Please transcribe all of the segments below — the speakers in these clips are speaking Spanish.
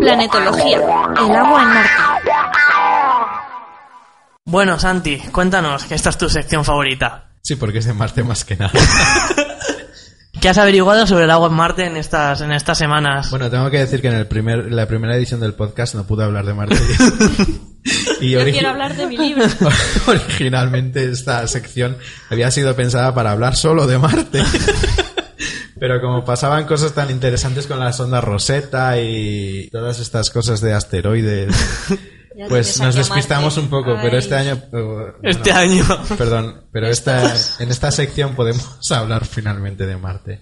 Planetología. El agua en Marte. Bueno, Santi, cuéntanos, que esta es tu sección favorita. Sí, porque es de Marte más que nada. ¿Qué has averiguado sobre el agua en Marte en estas, en estas semanas? Bueno, tengo que decir que en el primer, la primera edición del podcast no pude hablar de Marte. y Yo quiero hablar de mi libro. originalmente esta sección había sido pensada para hablar solo de Marte. Pero como pasaban cosas tan interesantes con la sonda Rosetta y todas estas cosas de asteroides, Ya pues nos despistamos un poco. Pero este año... eh, bueno, Este año. Perdón, pero esta, en esta sección podemos hablar finalmente de Marte.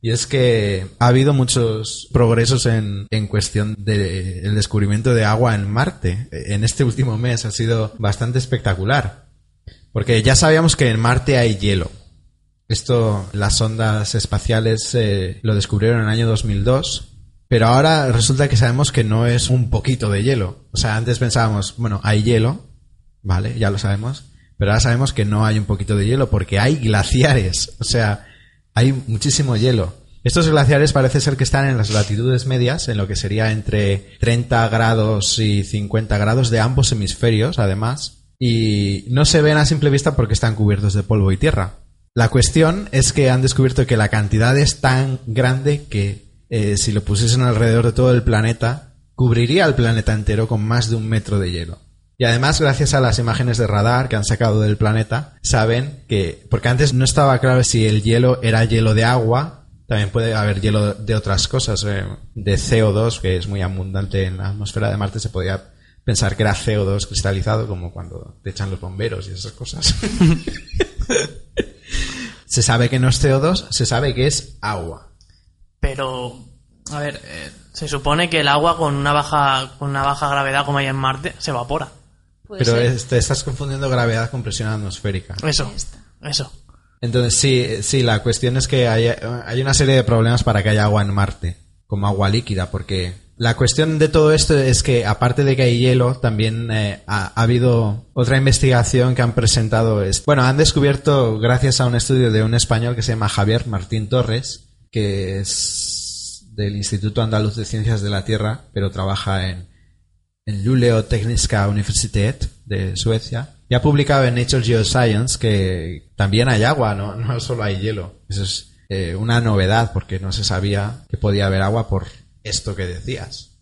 Y es que ha habido muchos progresos en, en cuestión del el descubrimiento de agua en Marte. En este último mes ha sido bastante espectacular. Porque ya sabíamos que en Marte hay hielo. Esto las sondas espaciales eh, lo descubrieron en el año 2002. Pero ahora resulta que sabemos que no es un poquito de hielo. O sea, antes pensábamos, bueno, hay hielo, Vale, ya lo sabemos. Pero ahora sabemos que no hay un poquito de hielo porque hay glaciares. O sea, hay muchísimo hielo. Estos glaciares parece ser que están en las latitudes medias, en lo que sería entre 30 grados y 50 grados de ambos hemisferios, además. Y no se ven a simple vista porque están cubiertos de polvo y tierra. La cuestión es que han descubierto que la cantidad es tan grande que eh, si lo pusiesen alrededor de todo el planeta, cubriría el planeta entero con más de un metro de hielo. Y además, gracias a las imágenes de radar que han sacado del planeta, saben que, porque antes no estaba claro si el hielo era hielo de agua, también puede haber hielo de otras cosas, eh, de CO2, que es muy abundante en la atmósfera de Marte, se podía pensar que era CO2 cristalizado, como cuando te echan los bomberos y esas cosas. se sabe que no es CO2, se sabe que es agua. Pero, a ver, eh, se supone que el agua con una baja, con una baja gravedad como hay en Marte se evapora. Pero es- te estás confundiendo gravedad con presión atmosférica. Eso, eso. Entonces, sí, sí, la cuestión es que hay, hay una serie de problemas para que haya agua en Marte, como agua líquida, porque la cuestión de todo esto es que, aparte de que hay hielo, también eh, ha, ha habido otra investigación que han presentado. Es, bueno, han descubierto, gracias a un estudio de un español que se llama Javier Martín Torres, que es del Instituto Andaluz de Ciencias de la Tierra, pero trabaja en, en Luleå Tekniska Universitet de Suecia. Y ha publicado en Nature Geoscience que también hay agua, no, no solo hay hielo. Eso es eh, una novedad porque no se sabía que podía haber agua por esto que decías.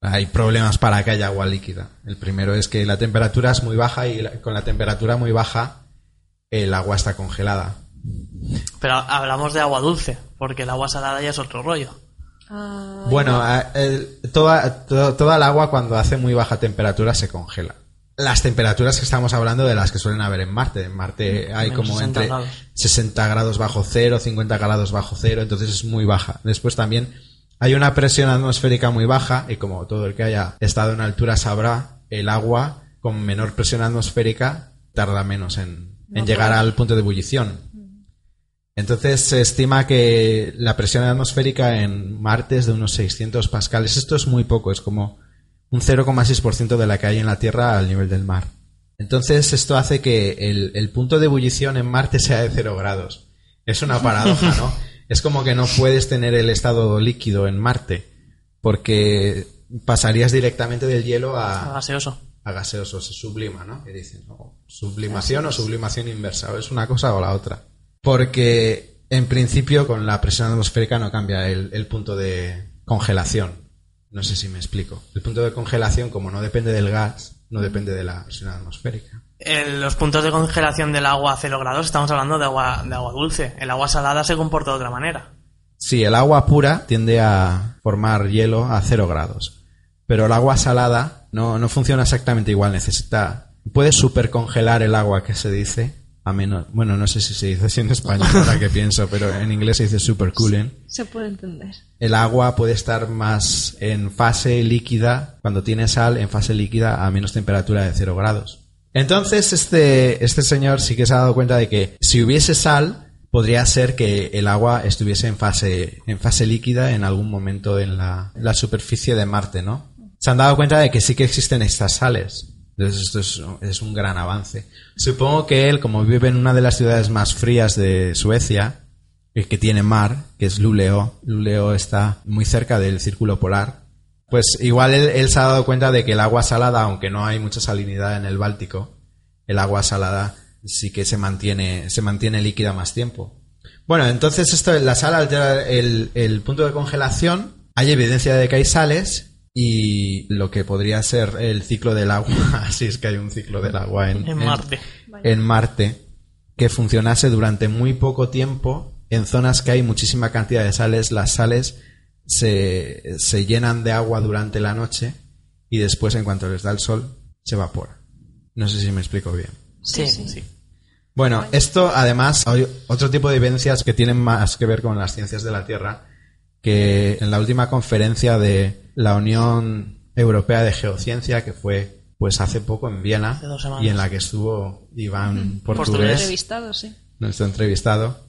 Hay problemas para que haya agua líquida. El primero es que la temperatura es muy baja y con la temperatura muy baja el agua está congelada. Pero hablamos de agua dulce, porque el agua salada ya es otro rollo. Ay, Bueno, el- toda, to- toda el agua cuando hace muy baja temperatura se congela. Las temperaturas que estamos hablando de las que suelen haber en Marte. En Marte hay menos como 60 entre grados. 60 grados bajo cero, 50 grados bajo cero, entonces es muy baja. Después también hay una presión atmosférica muy baja y como todo el que haya estado en altura sabrá, el agua con menor presión atmosférica tarda menos en, en llegar al punto de ebullición. Entonces se estima que la presión atmosférica en Marte es de unos 600 pascales. Esto es muy poco, es como un 0,6% de la que hay en la Tierra al nivel del mar. Entonces esto hace que el, el punto de ebullición en Marte sea de 0 grados. Es una paradoja, ¿no? Es como que no puedes tener el estado líquido en Marte, porque pasarías directamente del hielo a, Gaseoso. a gaseoso, se sublima, ¿no? Que dicen, sublimación o sublimación inversa, o es una cosa o la otra. Porque en principio con la presión atmosférica no cambia el, el punto de congelación. No sé si me explico. El punto de congelación, como no depende del gas, no depende de la presión atmosférica. En los puntos de congelación del agua a 0 grados estamos hablando de agua, de agua dulce. El agua salada se comporta de otra manera. Sí, el agua pura tiende a formar hielo a cero grados. Pero el agua salada no, no funciona exactamente igual. Necesita. Puedes supercongelar el agua que se dice. A menos. Bueno, no sé si se dice así en español ahora que pienso, pero en inglés se dice supercooling. Se puede entender. El agua puede estar más en fase líquida, cuando tiene sal, en fase líquida a menos temperatura de cero grados. Entonces, este, este señor sí que se ha dado cuenta de que si hubiese sal, podría ser que el agua estuviese en fase, en fase líquida en algún momento en la, la superficie de Marte, ¿no? se han dado cuenta de que sí que existen estas sales. Entonces esto es, un gran avance. Supongo que él, como vive en una de las ciudades más frías de Suecia, y que tiene mar, que es Luleå, Luleå está muy cerca del círculo polar, pues igual él, se ha dado cuenta de que el agua salada, aunque no hay mucha salinidad en el Báltico, el agua salada sí que se mantiene, se mantiene líquida más tiempo. Bueno, entonces esto, la sal altera el, el punto de congelación, hay evidencia de que hay sales y lo que podría ser el ciclo del agua, así es que hay un ciclo del agua en, En Marte. en Marte, que funcionase durante muy poco tiempo en zonas que hay muchísima cantidad de sales. Las sales se, se llenan de agua durante la noche y después, en cuanto les da el sol, se evapora. No sé si me explico bien. Sí, Sí, sí. Bueno, esto además hay otro tipo de evidencias que tienen más que ver con las ciencias de la Tierra, que en la última conferencia de la Unión Europea de Geociencia, que fue pues hace poco en Viena, Hace dos semanas. y en la que estuvo Iván Portugués. Portugués, Entrevistado, sí. nuestro entrevistado,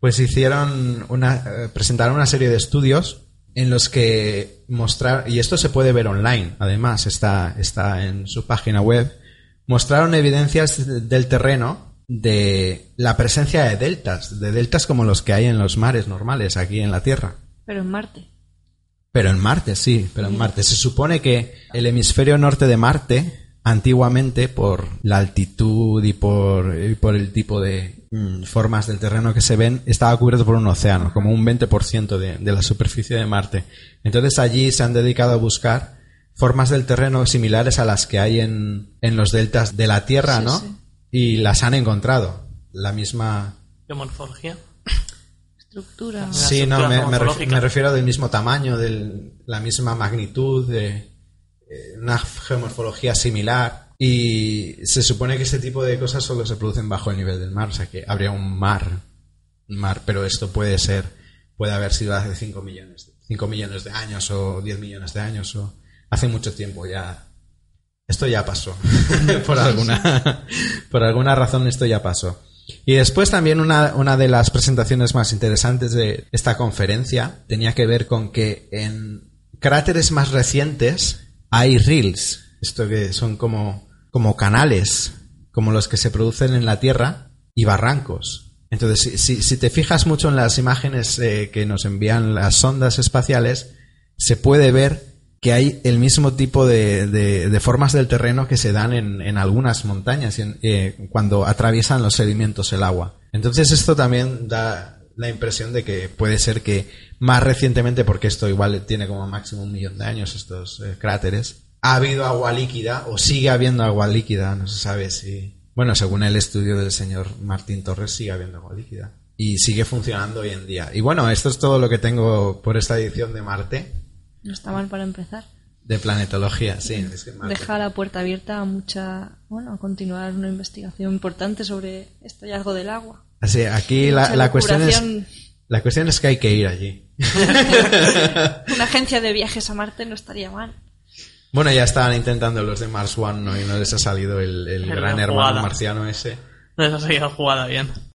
pues hicieron una, eh, presentaron una serie de estudios en los que mostrar y esto se puede ver online, además está, está en su página web, mostraron evidencias de- del terreno de la presencia de deltas, de deltas como los que hay en los mares normales aquí en la Tierra. Pero en Marte. Pero en Marte, sí, pero en Marte. Se supone que el hemisferio norte de Marte, antiguamente, por la altitud y por, y por el tipo de mm, formas del terreno que se ven, estaba cubierto por un océano, como un 20% de, de la superficie de Marte. Entonces allí se han dedicado a buscar formas del terreno similares a las que hay en, en los deltas de la Tierra, Sí, ¿no? sí. Y las han encontrado. La misma... Geomorfología. Estructura. Sí, no, me, me ref- morfológica. me refiero del mismo tamaño, de la misma magnitud, de eh, una geomorfología similar. Y se supone que este tipo de cosas solo se producen bajo el nivel del mar, o sea que habría un mar, un mar, pero esto puede ser, puede haber sido hace 5 millones, 5 millones de años o 10 millones de años o hace mucho tiempo ya. Esto ya pasó. por alguna, por alguna razón esto ya pasó. Y después también una, una de las presentaciones más interesantes de esta conferencia tenía que ver con que en cráteres más recientes hay rills, esto que son como, como canales, como los que se producen en la Tierra, y barrancos. Entonces, si, si, si te fijas mucho en las imágenes eh, que nos envían las sondas espaciales, se puede ver que hay el mismo tipo de, de- formas del terreno que se dan en, en algunas montañas eh, cuando atraviesan los sedimentos el agua. Entonces esto también da la impresión de que puede ser que más recientemente, porque esto igual tiene como máximo un millón de años estos eh, cráteres, ha habido agua líquida o sigue habiendo agua líquida, no se sabe si... Bueno, según el estudio del señor Martín Torres, sigue habiendo agua líquida. Y sigue funcionando hoy en día. Y bueno, esto es todo lo que tengo por esta edición de Marte. No está mal para empezar. De planetología, sí. es que Deja la puerta abierta a mucha. Bueno, a continuar una investigación importante sobre este hallazgo del agua. Así, aquí la, la cuestión es la cuestión es que hay que ir allí. Una agencia de viajes a Marte no estaría mal. Bueno, ya estaban intentando los de Mars One ¿no? y no les ha salido el, el gran hermano marciano ese. No les ha salido jugada bien.